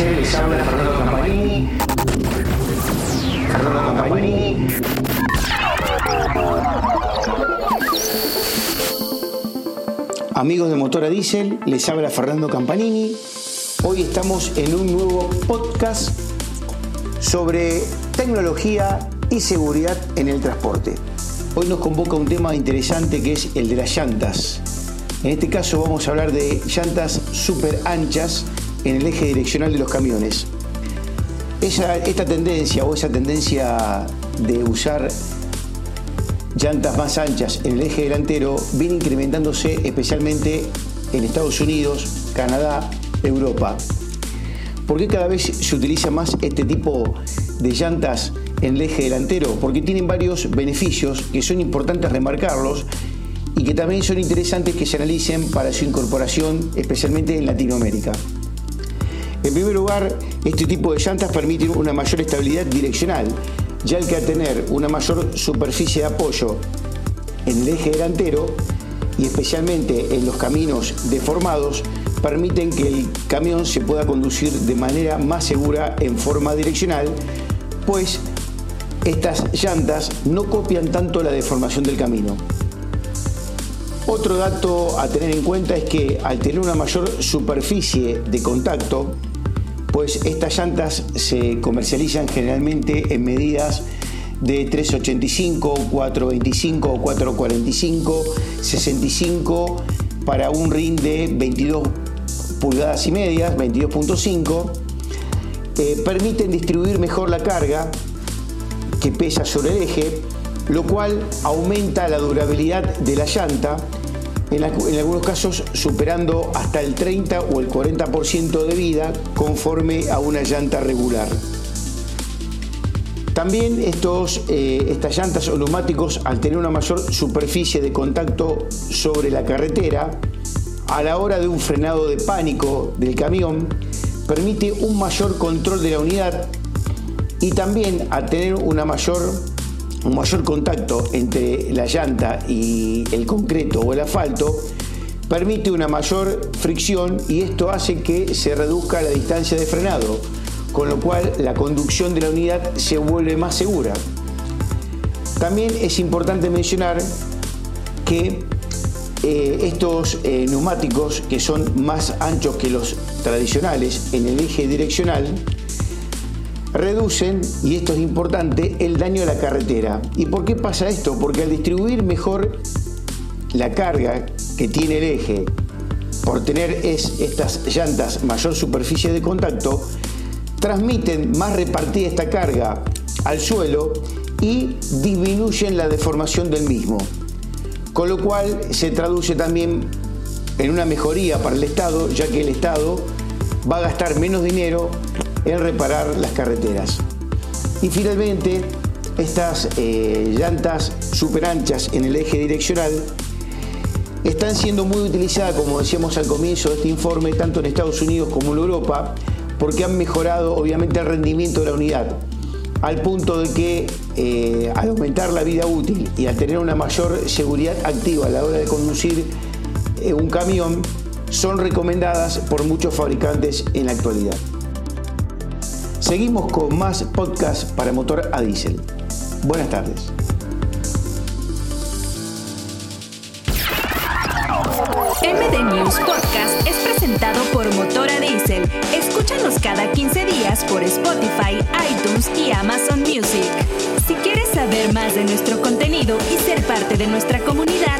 Les habla Fernando Campanini. Fernando Campanini. Amigos de Motora Diesel, les habla Fernando Campanini. Hoy estamos en un nuevo podcast sobre tecnología y seguridad en el transporte. Hoy nos convoca un tema interesante que es el de las llantas. En este caso vamos a hablar de llantas súper anchas en el eje direccional de los camiones. esta tendencia o esa tendencia de usar llantas más anchas en el eje delantero viene incrementándose especialmente en Estados Unidos, Canadá, Europa. ¿Por qué cada vez se utiliza más este tipo de llantas en el eje delantero? Porque tienen varios beneficios que son importantes remarcarlos y que también son interesantes que se analicen para su incorporación, especialmente en Latinoamérica. En primer lugar, este tipo de llantas permiten una mayor estabilidad direccional, ya que al tener una mayor superficie de apoyo en el eje delantero y especialmente en los caminos deformados, permiten que el camión se pueda conducir de manera más segura en forma direccional, pues estas llantas no copian tanto la deformación del camino. Otro dato a tener en cuenta es que al tener una mayor superficie de contacto, pues estas llantas se comercializan generalmente en medidas de 385, 425 o 445, 65 para un ring de 22 pulgadas y medias, 22.5. Eh, permiten distribuir mejor la carga que pesa sobre el eje, lo cual aumenta la durabilidad de la llanta en, algunos casos superando hasta el 30 o el 40% de vida conforme a una llanta regular. También estos, eh, estas llantas o neumáticos, al tener una mayor superficie de contacto sobre la carretera, a la hora de un frenado de pánico del camión, permite un mayor control de la unidad y también al tener una mayor un mayor contacto entre la llanta y el concreto o el asfalto permite una mayor fricción y esto hace que se reduzca la distancia de frenado, con lo cual la conducción de la unidad se vuelve más segura. También es importante mencionar que eh, estos eh, neumáticos, que son más anchos que los tradicionales en el eje direccional, reducen, y esto es importante, el daño a la carretera. ¿Y por qué pasa esto? Porque al distribuir mejor la carga que tiene el eje, por tener es, estas llantas mayor superficie de contacto, transmiten más repartida esta carga al suelo y disminuyen la deformación del mismo. Con lo cual se traduce también en una mejoría para el Estado, ya que el Estado va a gastar menos dinero en reparar las carreteras. Y finalmente, estas eh, llantas super anchas en el eje direccional están siendo muy utilizadas, como decíamos al comienzo de este informe, tanto en Estados Unidos como en Europa, porque han mejorado obviamente el rendimiento de la unidad, al punto de que eh, al aumentar la vida útil y al tener una mayor seguridad activa a la hora de conducir eh, un camión, son recomendadas por muchos fabricantes en la actualidad. Seguimos con más podcast para motor a diésel. Buenas tardes. MD News Podcast es presentado por Motora Diesel. Escúchanos cada 15 días por Spotify, iTunes y Amazon Music. Si quieres saber más de nuestro contenido y ser parte de nuestra comunidad,